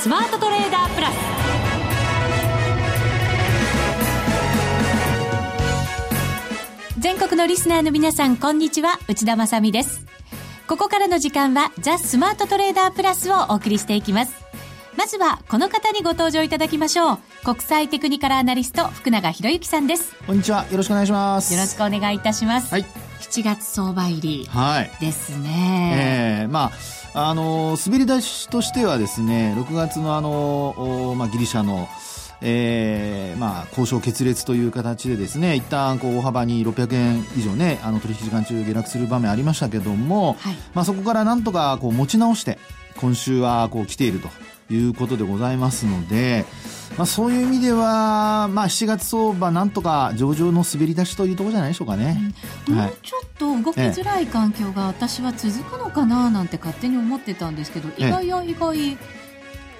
スマートトレーダープラス。全国のリスナーの皆さんこんにちは。内田まさです。ここからの時間はザ・スマートトレーダープラスをお送りしていきます。まずはこの方にご登場いただきましょう。国際テクニカルアナリスト福永博之さんです。こんにちは。よろしくお願いします。よろしくお願いいたします。はい。7月相場入りですね、はい、えー、まああの滑り出しとしてはですね6月のあの、まあ、ギリシャのえーまあ、交渉決裂という形でですね一旦こう大幅に600円以上ねあの取引時間中下落する場面ありましたけども、はい、まあ、そこからなんとかこう持ち直して今週はこう来ているということでございますので、まあ、そういう意味では、まあ、7月相場、なんとか上々の滑り出しというところじゃないでしょうかね、うん、もうちょっと動きづらい環境が私は続くのかななんて勝手に思ってたんですけど、意外や意外。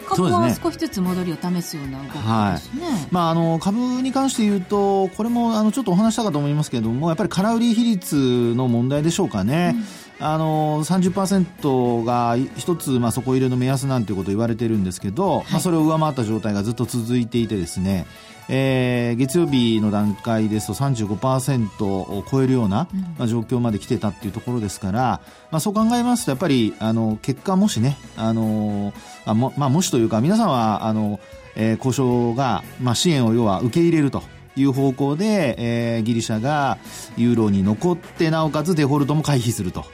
株は少しずつ戻りを試すような動きですね。はい、まあ、あの株に関して言うと、これもあのちょっとお話したかと思いますけれども、やっぱり空売り比率の問題でしょうかね。うんあの30%が一つ、まあ、底入れの目安なんていうことを言われてるんですけど、はい、まあ、それを上回った状態がずっと続いていてですね、えー、月曜日の段階ですと35%を超えるような、まあ、状況まで来てたっていうところですから、まあ、そう考えますとやっぱりあの結果もしねあのあも,、まあ、もしというか皆さんはあの、えー、交渉が、まあ、支援を要は受け入れると。いう方向で、えー、ギリシャがユーロに残ってなおかつデフォルトも回避すると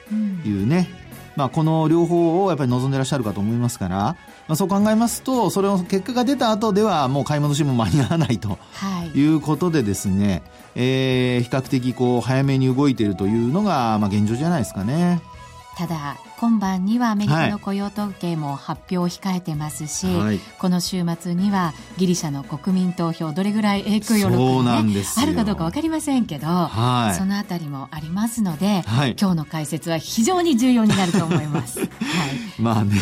いうね、うんまあ、この両方をやっぱり望んでいらっしゃるかと思いますから、まあ、そう考えますとそれの結果が出た後ではもう買い戻しも間に合わないと、はい、いうことでですね、えー、比較的こう早めに動いているというのが、まあ、現状じゃないですかね。ただ今晩にはアメリカの雇用統計も発表を控えてますし、はい、この週末にはギリシャの国民投票どれぐらい影響力が、ね、あるかどうか分かりませんけど、はい、そのあたりもありますので、はい、今日の解説は非常に重要になると思います。はい、まあね、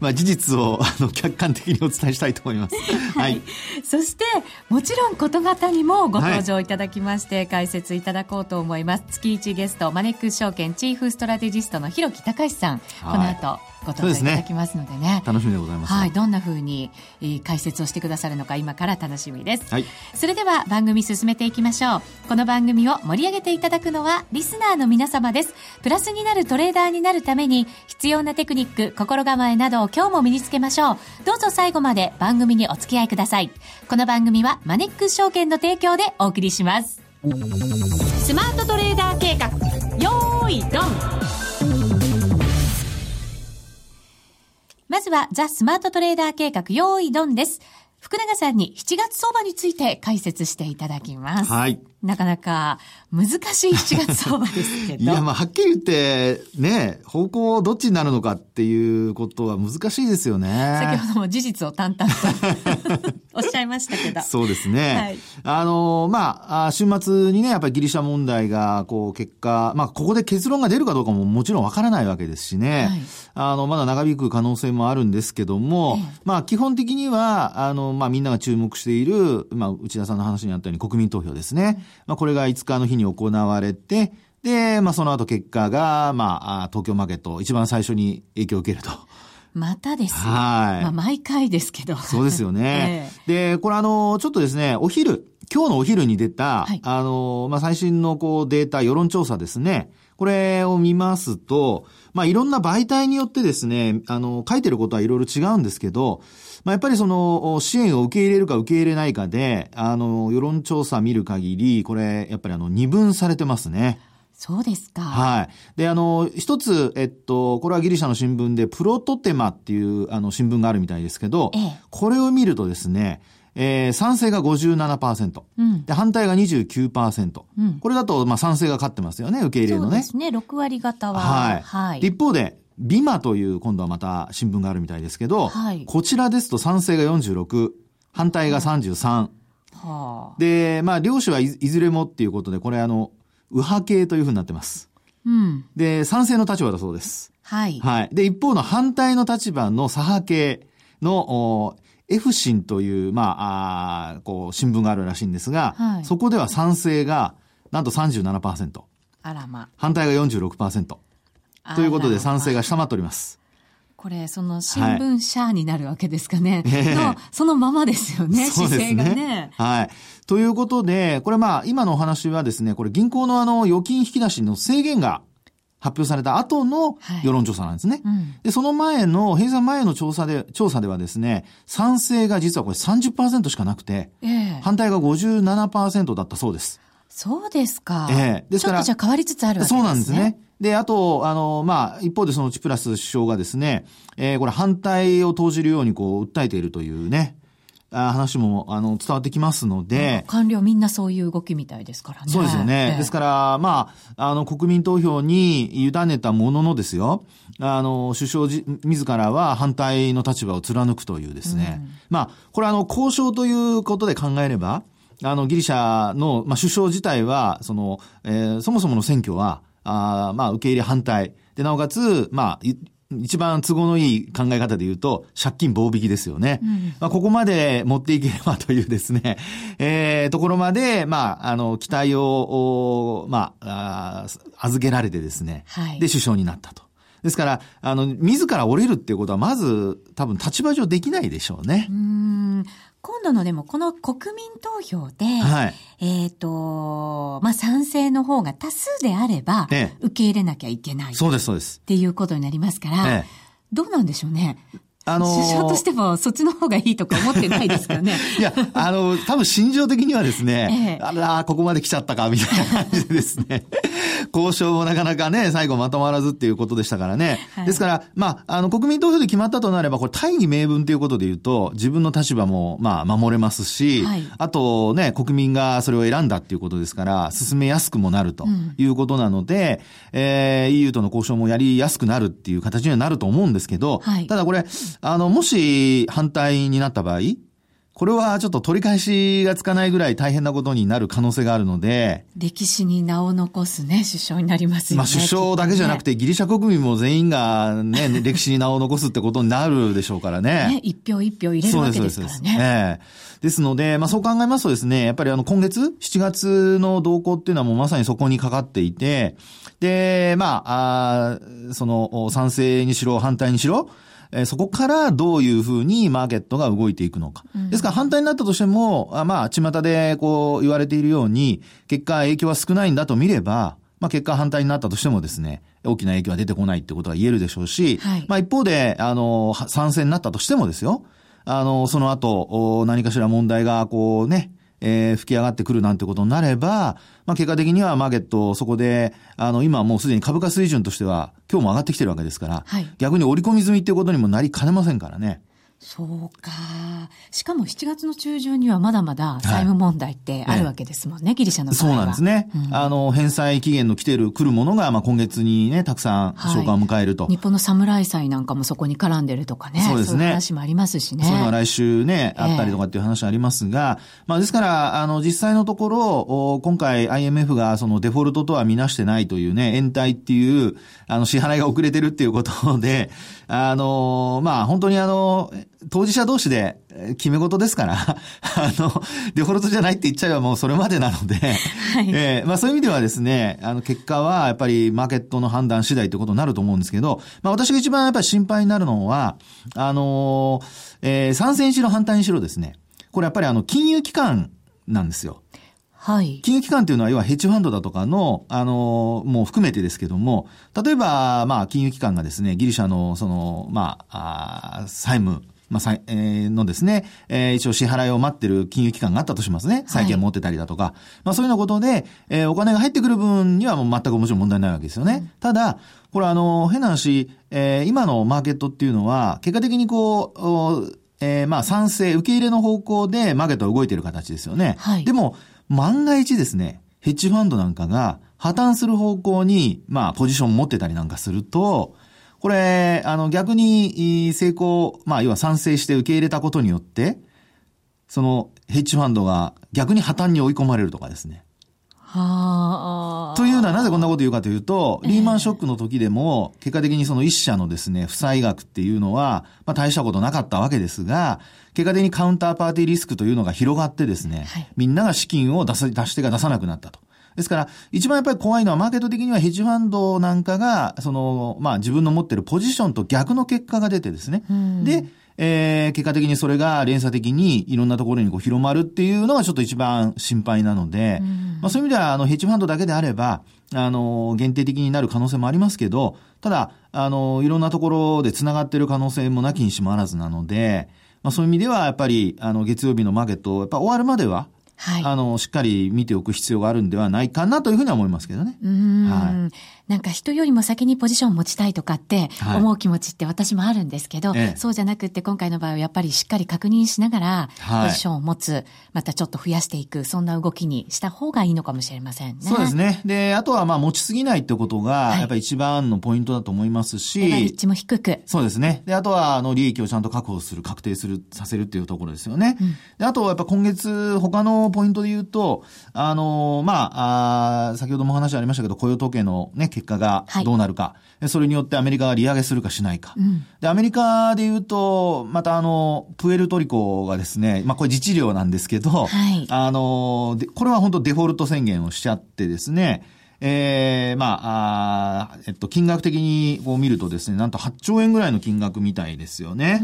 まあ事実をあの客観的にお伝えしたいと思います。はい。そしてもちろんこと方にもご登場いただきまして、解説いただこうと思います。月一ゲストマネックス証券チーフストラテジストの広木隆さん、この後ご登場いただきますのでね、ね、楽しみでございます、はい、どんなふうに、えー、解説をしてくださるのか今から楽しみです、はい、それでは番組進めていきましょう。この番組を盛り上げていただくのはリスナーの皆様です。プラスになるトレーダーになるために必要なテクニック心構えなどを今日も身につけましょう。どうぞ最後まで番組にお付き合いください。この番組はマネックス証券の提供でお送りします。スマートトレーダー計画。よーいドンまずはザ・スマートトレーダー計画用意ドンです。福永さんに7月相場について解説していただきます。はい。なかなか難しい7月相場ですけど。いや、まあ、はっきり言って、ね、方向どっちになるのかっていうことは難しいですよね。先ほども事実を淡々と おっしゃいましたけど。そうですね。はい、あの、まあ、週末にね、やっぱりギリシャ問題が、こう、結果、まあ、ここで結論が出るかどうかももちろんわからないわけですしね。はい、あの、まだ長引く可能性もあるんですけども、ええ、まあ、基本的には、あの、まあ、みんなが注目している、まあ、内田さんの話にあったように国民投票ですね。まあ、これが5日の日に行われて、で、まあ、その後結果が、まあ、東京マーケット、一番最初に影響を受けると。またですはい。まあ、毎回ですけど。そうですよね。えー、で、これあの、ちょっとですね、お昼、今日のお昼に出た、はい、あの、まあ、最新のこうデータ、世論調査ですね。これを見ますと、まあ、いろんな媒体によってですね、あの、書いてることはいろいろ違うんですけど、まあ、やっぱりその、支援を受け入れるか受け入れないかで、あの、世論調査見る限り、これ、やっぱりあの、二分されてますね。そうですか。はい。で、あの、一つ、えっと、これはギリシャの新聞で、プロトテマっていう、あの、新聞があるみたいですけど、ええ、これを見るとですね、えー、賛成が57%、うん、で反対が29%、うん、これだと、まあ、賛成が勝ってますよね、受け入れのね。そうですね、6割方は。はい。はい、一方で、ビマという今度はまた新聞があるみたいですけど、はい、こちらですと賛成が46、反対が33。はあ、で、まあ、両種はいずれもっていうことで、これあの、右派系というふうになってます。うん。で、賛成の立場だそうです。はい。はい。で、一方の反対の立場の左派系の、F 新という、まあ、あこう、新聞があるらしいんですが、はい、そこでは賛成が、なんと37%。あらま。反対が46%。ということで賛成が下回っております。これ、その新聞社になるわけですかね。はい、の、そのままですよ ね、姿勢がね。はい。ということで、これまあ、今のお話はですね、これ銀行のあの、預金引き出しの制限が発表された後の世論調査なんですね。はいうん、で、その前の、閉鎖前の調査で、調査ではですね、賛成が実はこれ30%しかなくて、えー、反対が57%だったそうです。そうですか。ええー、ですから。ちょっとじゃ変わりつつあるわけですね。そうなんですね。で、あと、あの、まあ、一方でそのチプラス首相がですね、えー、これ反対を投じるようにこう、訴えているというね、あ話も、あの、伝わってきますので。官僚みんなそういう動きみたいですからね。そうですよね。えー、ですから、まあ、あの、国民投票に委ねたもののですよ、あの、首相じ自らは反対の立場を貫くというですね。うん、まあ、これあの、交渉ということで考えれば、あの、ギリシャの、まあ、首相自体は、その、えー、そもそもの選挙は、あまあ、受け入れ反対。で、なおかつ、まあ、一番都合のいい考え方で言うと、借金棒引きですよね。うん、まあ、ここまで持っていければというですね、えー、ところまで、まあ、あの、期待を、まあ、あ預けられてですね、はい、で、首相になったと。ですから、あの、自ら折れるっていうことは、まず、多分立場上できないでしょうね。うん。今度のでも、この国民投票で、はい、えっ、ー、と、まあ、賛成の方が多数であれば、ええ、受け入れなきゃいけない。そうです、そうです。っていうことになりますから、ええ、どうなんでしょうね。あのー、首相としてもそっちの方がいいとか思ってないですかね。いや、あのー、多分心情的にはですね、ええ、あら、ここまで来ちゃったか、みたいな感じでですね、交渉もなかなかね、最後まとまらずっていうことでしたからね。はい、ですから、まあ、あの、国民投票で決まったとなれば、これ大義名分ということで言うと、自分の立場も、まあ、守れますし、はい、あとね、国民がそれを選んだっていうことですから、進めやすくもなるということなので、うん、えー、EU との交渉もやりやすくなるっていう形にはなると思うんですけど、はい、ただこれ、あの、もし反対になった場合、これはちょっと取り返しがつかないぐらい大変なことになる可能性があるので。歴史に名を残すね、首相になりますよね。まあ首相だけじゃなくて、ギリシャ国民も全員がね、歴史に名を残すってことになるでしょうからね。ね、一票一票入れるわけですからね。ええですので、まあそう考えますとですね、やっぱりあの今月、7月の動向っていうのはもうまさにそこにかかっていて、で、まあ、あその賛成にしろ反対にしろ、えそこからどういうふうにマーケットが動いていくのか。ですから反対になったとしても、あまあ、巷でこう言われているように、結果影響は少ないんだと見れば、まあ結果反対になったとしてもですね、大きな影響は出てこないってことは言えるでしょうし、はい、まあ一方で、あの、賛成になったとしてもですよ、あの、その後、何かしら問題がこうね、えー、吹き上がってくるなんてことになれば、まあ、結果的にはマーケット、そこで、あの、今もうすでに株価水準としては、今日も上がってきてるわけですから、はい、逆に織り込み済みっていうことにもなりかねませんからね。そうか。しかも7月の中旬にはまだまだ債務問題ってあるわけですもんね、はい、ギリシャの場合は。そうなんですね。うん、あの、返済期限の来てる、来るものが、まあ今月にね、たくさん消化を迎えると。はい、日本の侍祭なんかもそこに絡んでるとかね。そうですね。そういう話もありますしね。そういうのは来週ね、あったりとかっていう話ありますが、えー、まあですから、あの、実際のところ、今回 IMF がそのデフォルトとは見なしてないというね、延滞っていう、あの、支払いが遅れてるっていうことで、あの、まあ本当にあの、当事者同士で決め事ですから、あの、デフォルトじゃないって言っちゃえばもうそれまでなので、はい、えー、まあそういう意味ではですね、あの結果はやっぱりマーケットの判断次第ということになると思うんですけど、まあ私が一番やっぱり心配になるのは、あの、えー、参戦にしろ反対にしろですね、これやっぱりあの金融機関なんですよ。はい。金融機関っていうのは、要はヘッジファンドだとかの、あの、もう含めてですけども、例えば、まあ、金融機関がですね、ギリシャの、その、まあ、あ債務、まあ、えー、のですね、えー、一応支払いを待ってる金融機関があったとしますね。債券持ってたりだとか。はい、まあ、そういうようなことで、えー、お金が入ってくる分にはもう全くもちろん問題ないわけですよね。うん、ただ、これあの、変な話、えー、今のマーケットっていうのは、結果的にこう、えー、まあ、賛成、受け入れの方向でマーケットは動いてる形ですよね。はい、でも、万が一ですね、ヘッジファンドなんかが破綻する方向に、まあ、ポジション持ってたりなんかすると、これ、あの、逆に成功、まあ、要は賛成して受け入れたことによって、その、ヘッジファンドが逆に破綻に追い込まれるとかですね。はあ。というのはなぜこんなこと言うかというと、リーマンショックの時でも、結果的にその一社のですね、負債額っていうのは、まあ大したことなかったわけですが、結果的にカウンターパーティーリスクというのが広がってですね、はい、みんなが資金を出す、出し手が出さなくなったと。ですから、一番やっぱり怖いのは、マーケット的にはヘッジファンドなんかが、その、まあ自分の持ってるポジションと逆の結果が出てですね。で、えー、結果的にそれが連鎖的にいろんなところにこう広まるっていうのがちょっと一番心配なので、まあそういう意味では、あの、ヘッジファンドだけであれば、あの、限定的になる可能性もありますけど、ただ、あの、いろんなところで繋がってる可能性もなきにしもあらずなので、まあそういう意味では、やっぱり、あの、月曜日のマーケット、やっぱ終わるまでは、はい、あの、しっかり見ておく必要があるんではないかなというふうには思いますけどね。うん。はい。なんか人よりも先にポジションを持ちたいとかって思う気持ちって私もあるんですけど、はい、そうじゃなくて今回の場合はやっぱりしっかり確認しながら、ポジションを持つ、またちょっと増やしていく、そんな動きにした方がいいのかもしれませんね。そうですね。で、あとはまあ持ちすぎないってことが、やっぱり一番のポイントだと思いますし、レバリッジも低く。そうですね。で、あとはあの利益をちゃんと確保する、確定する、させるっていうところですよね。うん、で、あとやっぱ今月他のポイントで言うと、あの、まあ、あ先ほども話ありましたけど、雇用統計のね、結果がどうなるか。それによってアメリカが利上げするかしないか。うん、で、アメリカで言うと、またあの、プエルトリコがですね、まあこれ自治領なんですけど、はい、あの、これは本当デフォルト宣言をしちゃってですね、ええー、まあ、あえっと、金額的にこう見るとですね、なんと8兆円ぐらいの金額みたいですよね。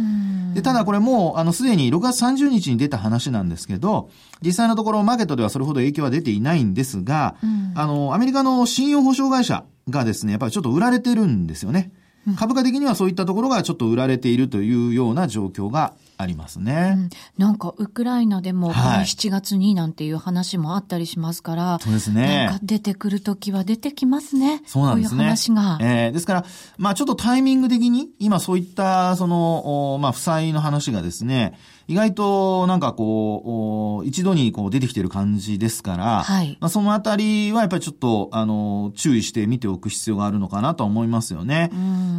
で、ただこれもう、あの、すでに6月30日に出た話なんですけど、実際のところマーケットではそれほど影響は出ていないんですが、あの、アメリカの信用保証会社がですね、やっぱりちょっと売られてるんですよね。株価的にはそういったところがちょっと売られているというような状況がありますね。うん、なんか、ウクライナでも、7月になんていう話もあったりしますから、そうですね。なんか出てくるときは出てきますね。そうなんですね。こういう話が。えー、ですから、まあちょっとタイミング的に、今そういった、その、まあ負債の話がですね、意外となんかこう、一度にこう出てきてる感じですから、はい、まあそのあたりはやっぱりちょっと、あの、注意して見ておく必要があるのかなと思いますよね。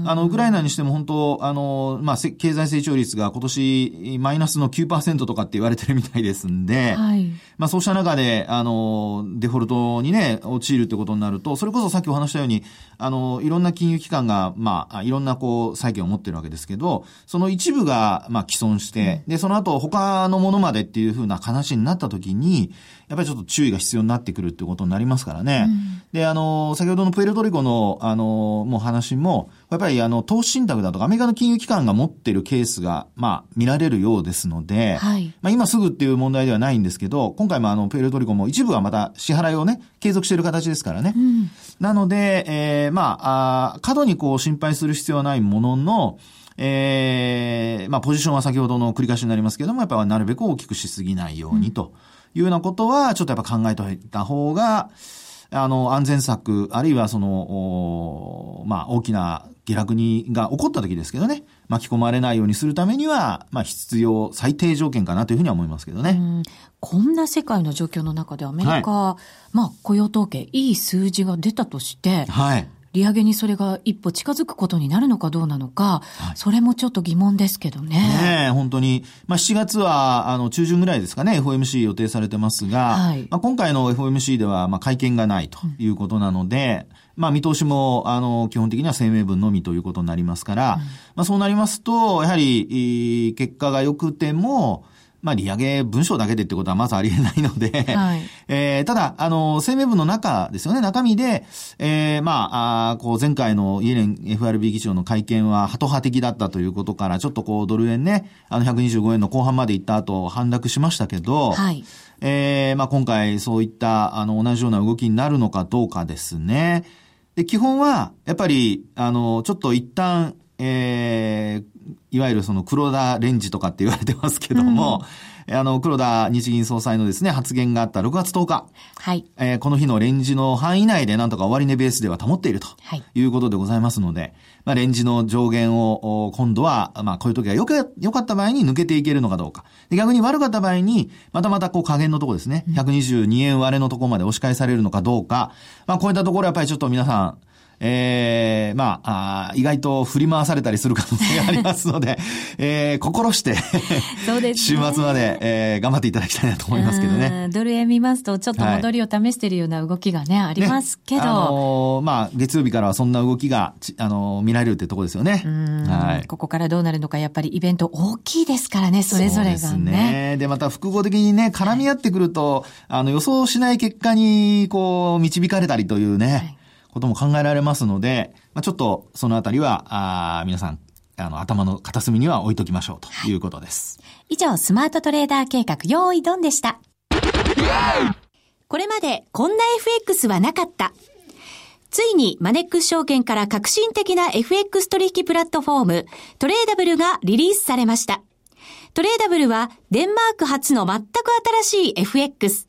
あの、ウクライナにしても本当、あの、まあ経済成長率が今年マイナスの9%とかって言われてるみたいですんで、はい、まあそうした中で、あの、デフォルトにね、陥るってことになると、それこそさっきお話したように、あの、いろんな金融機関が、まあ、いろんなこう、債券を持ってるわけですけど、その一部が、まあ、既存して、で、その後他のものまでっていうふうな話になった時に、やっぱりちょっと注意が必要になってくるっていうことになりますからね。うん、で、あの、先ほどのプエルトリコの、あの、もう話も、やっぱりあの、投資信託だとかアメリカの金融機関が持ってるケースが、まあ、見られるようですので、はい、まあ今すぐっていう問題ではないんですけど、今回もあの、プエルトリコも一部はまた支払いをね、継続している形ですからね。うん、なので、えー、まああ、過度にこう心配する必要はないものの、えー、まあ、ポジションは先ほどの繰り返しになりますけども、やっぱりなるべく大きくしすぎないようにというようなことは、ちょっとやっぱ考えておいた方が、あの、安全策、あるいはその、まあ、大きな下落に、が起こった時ですけどね、巻き込まれないようにするためには、まあ、必要最低条件かなというふうには思いますけどね。こんな世界の状況の中でアメリカ、はい、まあ、雇用統計、いい数字が出たとして、はい。利上げにそれが一歩近づくことになるのかどうなのか、はい、それもちょっと疑問ですけどね。ねえ、本当に。まあ、7月は、あの、中旬ぐらいですかね、FOMC 予定されてますが、はい、まあ、今回の FOMC では、まあ、会見がないということなので、うんまあ見通しも、あの、基本的には声明文のみということになりますから、うん、まあそうなりますと、やはり、結果が良くても、まあ、利上げ文章だけでってことはまずありえないので、はい、えー、ただ、あの、声明文の中ですよね、中身で、えー、まあ、あこう、前回のイエレン FRB 議長の会見は、ハト派的だったということから、ちょっとこう、ドル円ね、あの、125円の後半まで行った後、反落しましたけど、はい、えー、まあ、今回そういった、あの、同じような動きになるのかどうかですね。で、基本は、やっぱり、あの、ちょっと一旦、えー、いわゆるその黒田レンジとかって言われてますけども、うん、あの、黒田日銀総裁のですね、発言があった6月10日。はい。えー、この日のレンジの範囲内でなんとか終値ベースでは保っていると。はい。いうことでございますので、まあ、レンジの上限を、今度は、まあ、こういう時はよく、良かった場合に抜けていけるのかどうか。で逆に悪かった場合に、またまたこう加減のところですね。122円割れのところまで押し返されるのかどうか。まあ、こういったところやっぱりちょっと皆さん、えー、まあ、あ意外と振り回されたりする可能性がありますので、えー、心してそうです、ね、週末まで、えー、頑張っていただきたいなと思いますけどね。ドル円見ますと、ちょっと戻りを試しているような動きがね、はい、ありますけど。ね、あのー、まあ、月曜日からはそんな動きが、あのー、見られるってところですよね。はい。ここからどうなるのか、やっぱりイベント大きいですからね、それぞれがね。そうですね。で、また複合的にね、絡み合ってくると、あの、予想しない結果に、こう、導かれたりというね、はいことも考えられますので、まあ、ちょっとそのあたりは、あ皆さん、あの、頭の片隅には置いときましょうということです。はい、以上、スマートトレーダー計画、用意ドンでした。これまでこんな FX はなかった。ついにマネックス証券から革新的な FX 取引プラットフォーム、トレーダブルがリリースされました。トレーダブルはデンマーク初の全く新しい FX。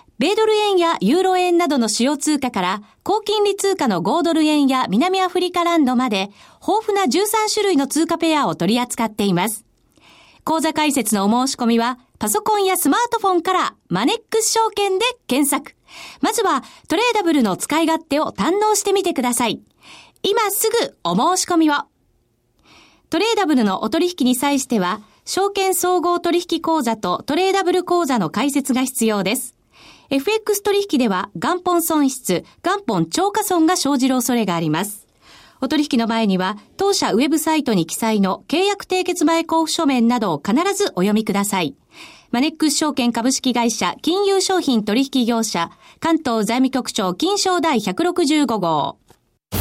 米ドル円やユーロ円などの主要通貨から、高金利通貨の5ドル円や南アフリカランドまで、豊富な13種類の通貨ペアを取り扱っています。講座解説のお申し込みは、パソコンやスマートフォンからマネックス証券で検索。まずはトレーダブルの使い勝手を堪能してみてください。今すぐお申し込みを。トレーダブルのお取引に際しては、証券総合取引口座とトレーダブル口座の開設が必要です。FX 取引では元本損失、元本超過損が生じる恐れがあります。お取引の前には、当社ウェブサイトに記載の契約締結前交付書面などを必ずお読みください。マネックス証券株式会社金融商品取引業者関東財務局長金賞第165号。ザ・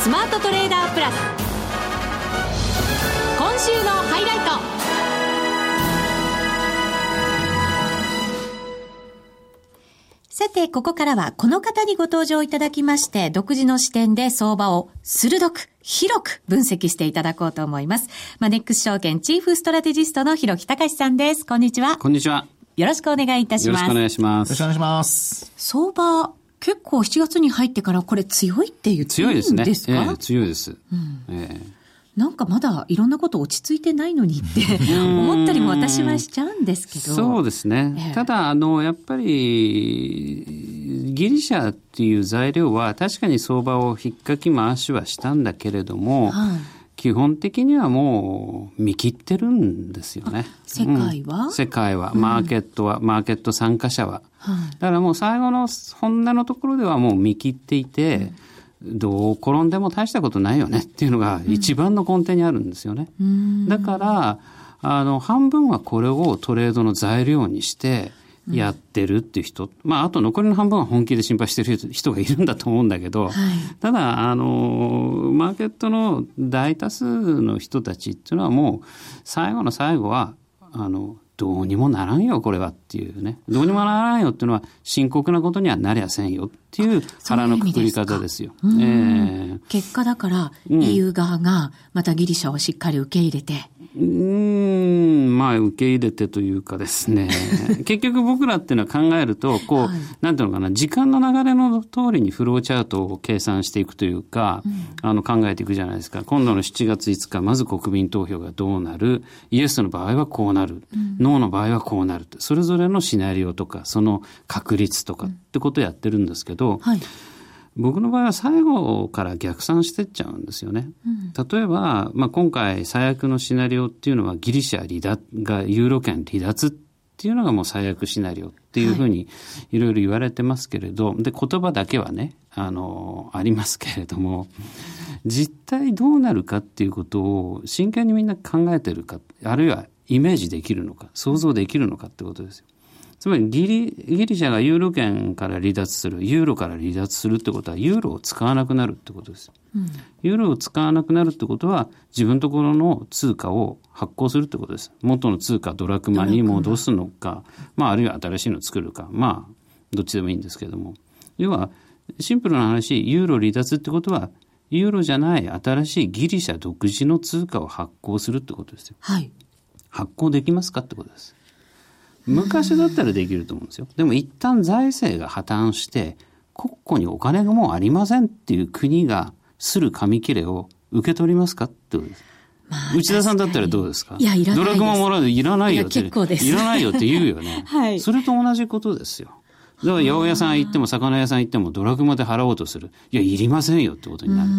スマートトレーダープラス。今週のハイライト。さて、ここからはこの方にご登場いただきまして、独自の視点で相場を鋭く、広く分析していただこうと思います。マネックス証券チーフストラテジストの広木隆さんです。こんにちは。こんにちは。よろしくお願いいたします。よろしくお願いします。よろしくお願いします。相場、結構7月に入ってからこれ強いって言っていいんですか？強いですね。えー、強いです。うん、えーなんかまだいろんなこと落ち着いてないのにって 思ったりも私はしちゃうんですけど。そうですね。ええ、ただ、あの、やっぱり、ギリシャっていう材料は確かに相場を引っかき回しはしたんだけれども、はい、基本的にはもう見切ってるんですよね。世界は、うん、世界は、マーケットは、うん、マーケット参加者は。はい、だからもう最後の本音のところではもう見切っていて、うんどう転んでも大したことないよねっていうのが一番の根底にあるんですよね。うん、だから、あの、半分はこれをトレードの材料にしてやってるっていう人、うん、まあ、あと残りの半分は本気で心配してる人がいるんだと思うんだけど、はい、ただ、あの、マーケットの大多数の人たちっていうのはもう、最後の最後は、あの、どうにもならんよ、これはっていうね。どうにもならんよっていうのは深刻なことにはなりゃせんよっていう腹のくくり方ですよ。ううえー、結果だから EU 側がまたギリシャをしっかり受け入れて、うん、まあ、受け入れてというかですね、結局僕らっていうのは考えると、こう、はい、なんていうのかな、時間の流れの通りにフローチャートを計算していくというか、うん、あの、考えていくじゃないですか。今度の7月5日、まず国民投票がどうなる、イエスの場合はこうなる、うん、ノーの場合はこうなる。それぞれのシナリオとか、その確率とかってことをやってるんですけど、はい僕の場合は最後から逆算してっちゃうんですよね。うん、例えば、まあ、今回最悪のシナリオっていうのはギリシャ離脱がユーロ圏離脱っていうのがもう最悪シナリオっていうふうにいろいろ言われてますけれど、はい、で、言葉だけはね、あの、ありますけれども、実態どうなるかっていうことを真剣にみんな考えてるか、あるいはイメージできるのか、想像できるのかってことですよ。つまりギリギリシャがユーロ圏から離脱する、ユーロから離脱するってことは、ユーロを使わなくなるってことです。うん、ユーロを使わなくなるってことは、自分のところの通貨を発行するってことです。元の通貨ドラクマに戻すのか、まあ、あるいは新しいのを作るか、まあ、どっちでもいいんですけれども。要は、シンプルな話、ユーロ離脱ってことは、ユーロじゃない新しいギリシャ独自の通貨を発行するってことですよ。はい。発行できますかってことです。昔だったらできると思うんですよ。でも一旦財政が破綻して、国庫にお金がもうありませんっていう国がする紙切れを受け取りますかってことです。まあ、内田さんだったらどうですか？いや、いらないドラグももらういらないよって。結構です。いらないよって言うよね。はい。それと同じことですよ。だから八百屋さん行っても魚屋さん行ってもドラグマで払おうとする。いや、いりませんよってことになる。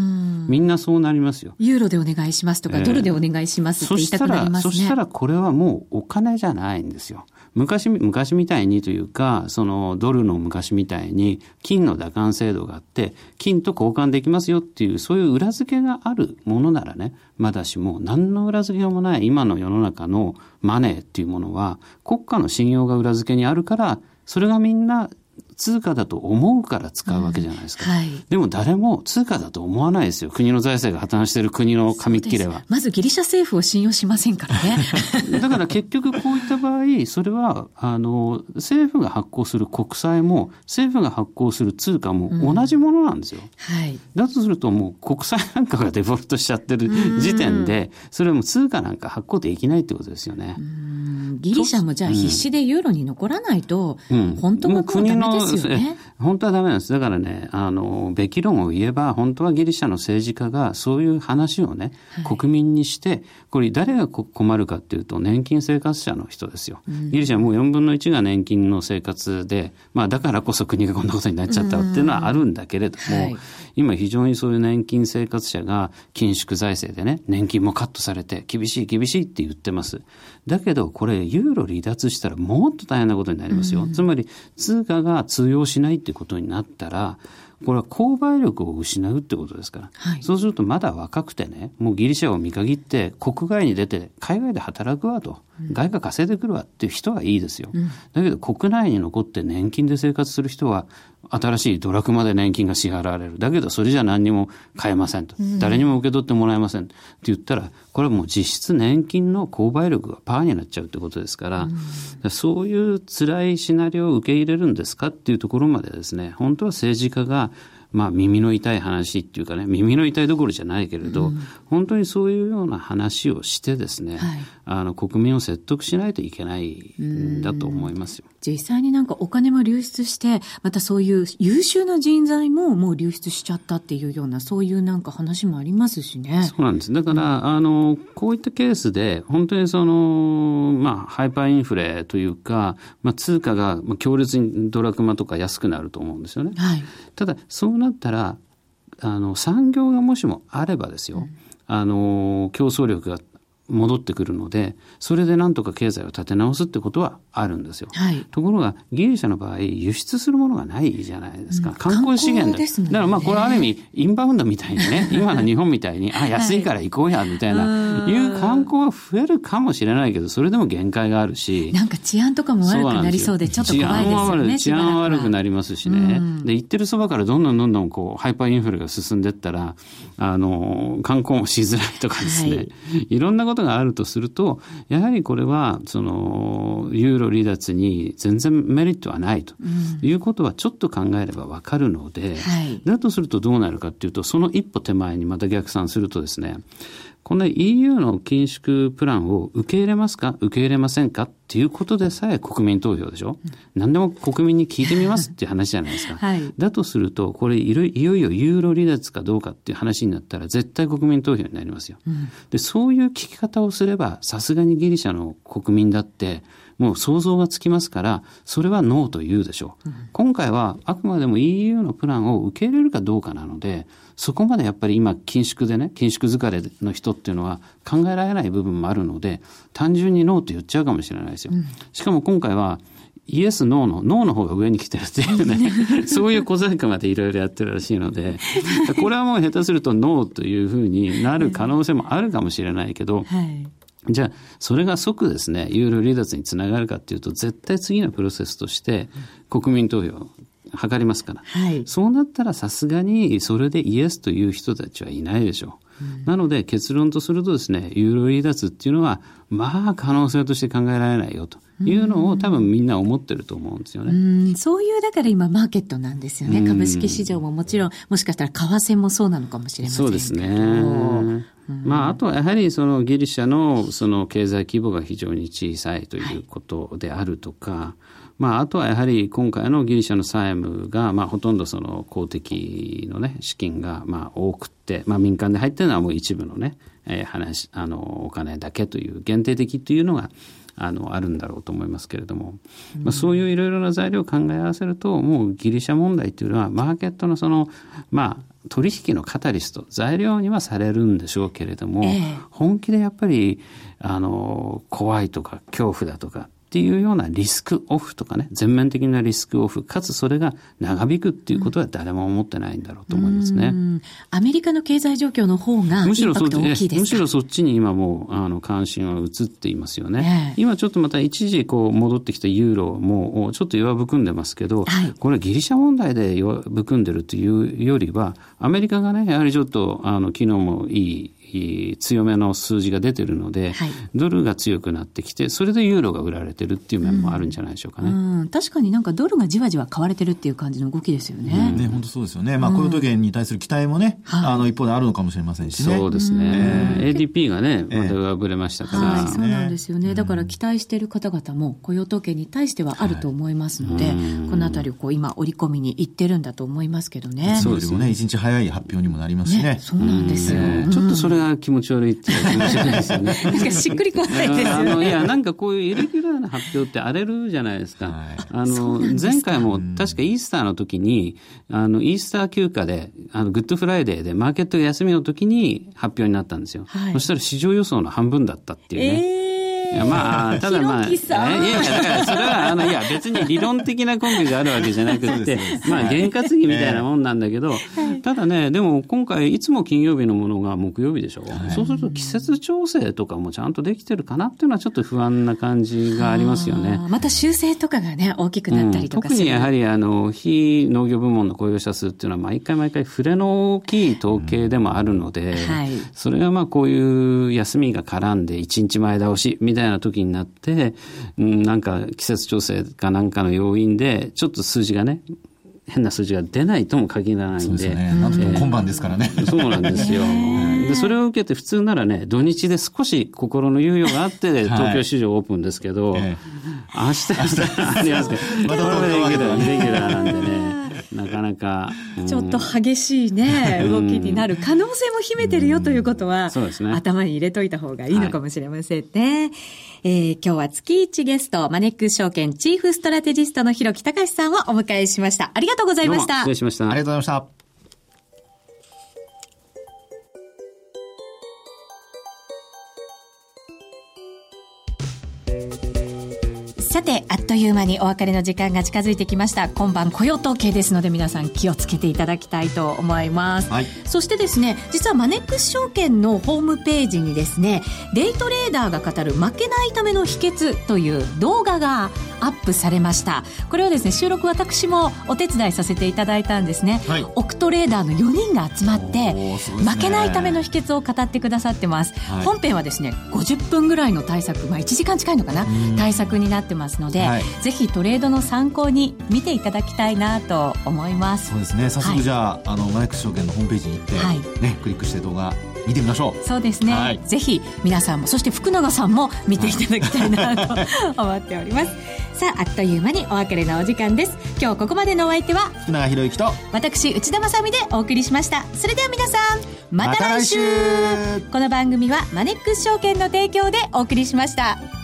みんなそうなりますよ。ユーロでお願いしますとか、えー、ドルでお願いしますって言いたくなりますね。そしたら、これはもうお金じゃないんですよ。昔、昔みたいにというか、そのドルの昔みたいに金の打艦制度があって、金と交換できますよっていう、そういう裏付けがあるものならね、まだしも何の裏付けもない今の世の中のマネーっていうものは、国家の信用が裏付けにあるから、それがみんな通貨だと思うから使うわけじゃないですか。うんはい、でも誰も通貨だと思わないですよ。国の財政が破綻している国の紙切れは。まずギリシャ政府を信用しませんからね。だから結局こういった場合、それは、あの、政府が発行する国債も、政府が発行する通貨も同じものなんですよ。うん、はい。だとするともう国債なんかがデフォルトしちゃってる時点で、それはもう通貨なんか発行できないってことですよね。ギリシャもじゃあ必死でユーロに残らないと、うん、本当はもうダメですですよね。本当はダメなんです。だからね、あの、べき論を言えば、本当はギリシャの政治家がそういう話をね、はい、国民にして、これ誰が困るかっていうと、年金生活者の人ですよ。うん、ギリシャはもう4分の1が年金の生活で、まあだからこそ国がこんなことになっちゃったっていうのはあるんだけれども、はい、今非常にそういう年金生活者が緊縮財政でね、年金もカットされて厳しい厳しいって言ってます。だけどこれユーロ離脱したらもっと大変なことになりますよ。うん、つまり通貨が通用しないってことになったら、これは購買力を失うってことですから、はい、そうするとまだ若くてね、もうギリシャを見限って国外に出て海外で働くわと、うん、外貨稼いでくるわっていう人はいいですよ、うん、だけど国内に残って年金で生活する人は新しいドラクマで年金が支払われる。だけどそれじゃ何にも買えませんと。誰にも受け取ってもらえませんって言ったら、これはもう実質年金の購買力がパーになっちゃうってことですから、うそういう辛いシナリオを受け入れるんですかっていうところまでですね、本当は政治家がまあ耳の痛い話っていうかね、耳の痛いどころじゃないけれど、うん、本当にそういうような話をしてですね、はい、あの国民を説得しないといけないんだと思いますよ。実際になんかお金も流出して、またそういう優秀な人材ももう流出しちゃったっていうような、そういうなんか話もありますしね。そうなんです。だから、うん、あの、こういったケースで、本当にその、まあ、ハイパーインフレというか、まあ、通貨が強烈にドラクマとか安くなると思うんですよね。はい、ただ、そうなったら、あの、産業がもしもあればですよ、うん、あの、競争力が戻ってくるので、それでなんとか経済を立て直すってことはあるんですよ。はい、ところが、ギリシャの場合、輸出するものがないじゃないですか。うん、観光資源だ。ね、だからまあ、これある意味、インバウンドみたいにね、今の日本みたいに、あ、安いから行こうや、みたいな、い、う観光は増えるかもしれないけど、それでも限界があるし。なんか治安とかも悪くなりそうで、ちょっと怖いですよね。治安は悪くなりますしね。で、行ってるそばからどんどんどんどんこう、ハイパーインフレが進んでったら、あの、観光もしづらいとかですね、はい、いろんなことがあるとすると、と、やはりこれは、その、ユーロ離脱に全然メリットはないということはちょっと考えればわかるので、はい、だとするとどうなるかっていうと、その一歩手前にまた逆算するとですね、この EU の緊縮プランを受け入れますか？受け入れませんか？っていうことでさえ国民投票でしょ、うん、何でも国民に聞いてみますっていう話じゃないですか。はい、だとすると、これいよいよユーロ離脱かどうかっていう話になったら絶対国民投票になりますよ。うん、で、そういう聞き方をすれば、さすがにギリシャの国民だって、もう想像がつきますから、それはノーと言うでしょう。うん、今回はあくまでも EU のプランを受け入れるかどうかなので、そこまでやっぱり今緊縮でね、緊縮疲れの人っていうのは考えられない部分もあるので、単純にノーと言っちゃうかもしれないですよ。うん、しかも今回は、イエス、ノーの、ノーの方が上に来てるっていうね、そういう小細工までいろいろやってるらしいので、これはもう下手するとノーというふうになる可能性もあるかもしれないけど、はいじゃあ、それが即ですね、ユーロ離脱につながるかっていうと、絶対次のプロセスとして、国民投票図りますから、はい、そうなったらさすがにそれでイエスという人たちはいないでしょう。うん、なので結論とするとですね、ユーロ離脱っていうのは、まあ可能性として考えられないよというのを多分みんな思ってると思うんですよね。うんそういうだから今マーケットなんですよね。株式市場ももちろん、もしかしたら為替もそうなのかもしれませんそうですね。まあ、あとはやはりそのギリシャのその経済規模が非常に小さいということであるとか、はい、まあ、あとはやはり今回のギリシャの債務が、まあ、ほとんどその公的のね、資金がまあ多くて、まあ、民間で入ってるのはもう一部のね、えー、話、あの、お金だけという限定的というのが、あのあるんだろうと思いますけれども、まあ、そういういろいろな材料を考え合わせるともうギリシャ問題っていうのはマーケットのそのまあ取引のカタリスト材料にはされるんでしょうけれども、えー、本気でやっぱりあの怖いとか恐怖だとかっていうようなリスクオフとかね、全面的なリスクオフ、かつそれが長引くっていうことは誰も思ってないんだろうと思いますね。アメリカの経済状況の方がむしろそっちむしろそっちに今もうあの関心は移っていますよね。えー、今ちょっとまた一時こう戻ってきたユーロもちょっと弱含んでますけど、はい、これギリシャ問題で弱含んでるというよりは、アメリカがね、やはりちょっとあの昨日もいい強めの数字が出てるので、はい、ドルが強くなってきて、それでユーロが売られてるっていう面もあるんじゃないでしょうかね。うんうん、確かになんかドルがじわじわ買われてるっていう感じの動きですよね。うん、ね、本当そうですよね。まあ、雇用時計に対する期待もね、あの、一方であるのかもしれませんしね。そうですね。ADP がね、また上振れましたから、はい、そうなんですよね。だから期待している方々も雇用統計に対してはあると思いますので、はい、このあたりをこう今織り込みにいってるんだと思いますけどね。そうですよね。一日早い発表にもなりますしね。ねそうなんですよ。ちょっとそれが気持ち悪いっていう気持ちないですよね。なんかしっくりこないですよね。いや、なんかこういうイレギュラーな発表って荒れるじゃないですか。はい、あの、前回も確かイースターの時に、あの、イースター休暇で、あの、 Good Friday でマーケットが休みの時に発表になったんですよ。はい、そしたら市場予想の半分だったっていうね。えーいやまあ、ただまあ、いやいや、だからそれは、あの、いや、別に理論的な根拠があるわけじゃなくて、まあ、験担ぎみたいなもんなんだけど、ただね、でも今回、いつも金曜日のものが木曜日でしょ。そうすると季節調整とかもちゃんとできてるかなっていうのはちょっと不安な感じがありますよね。また修正とかがね、大きくなったりとか、うん、特にやはり、あの、非農業部門の雇用者数っていうのは、毎回毎回触れの大きい統計でもあるので、はい、それがまあ、こういう休みが絡んで1日前倒しみたいな時になって、、うん、なんか季節調整かなんかの要因で、ちょっと数字がね、変な数字が出ないとも限らないんで。ですね。なんとも今晩ですからね。そうなんですよ。で、それを受けて普通ならね、土日で少し心の猶予があって、東京市場オープンですけど、はい、明日、明日 ありますけど、またイレギュラーなんでね。なかなか、うん、ちょっと激しいね、動きになる可能性も秘めてるよということは、そうですね。頭に入れといた方がいいのかもしれませんね。はい、えー、今日は月一ゲスト、マネックス証券チーフストラテジストの広木隆さんをお迎えしました。ありがとうございました。失礼しました。ありがとうございました。さて、あっという間にお別れの時間が近づいてきました。今晩雇用統計ですので皆さん気をつけていただきたいと思います。はい、そしてですね、実はマネックス証券のホームページにですね、デイトレーダーが語る負けないための秘訣という動画がアップされました。これはですね、収録私もお手伝いさせていただいたんですね。はい、オクトレーダーの4人が集まって、ね、負けないための秘訣を語ってくださってます。はい、本編はですね、50分ぐらいの対策、まあ1時間近いのかな、対策になってますので、はい、ぜひトレードの参考に見ていただきたいなと思います。そうですね。早速じゃあはい、あのマネックス証券のホームページに行って、はい、ね、クリックして動画見てみましょう。そうですね、はい、ぜひ皆さんもそして福永さんも見ていただきたいなと思っております。さああっという間にお別れのお時間です。今日ここまでのお相手は福永博之と私内田まさでお送りしました。それでは皆さんまた来週。ま、この番組はマネックス証券の提供でお送りしました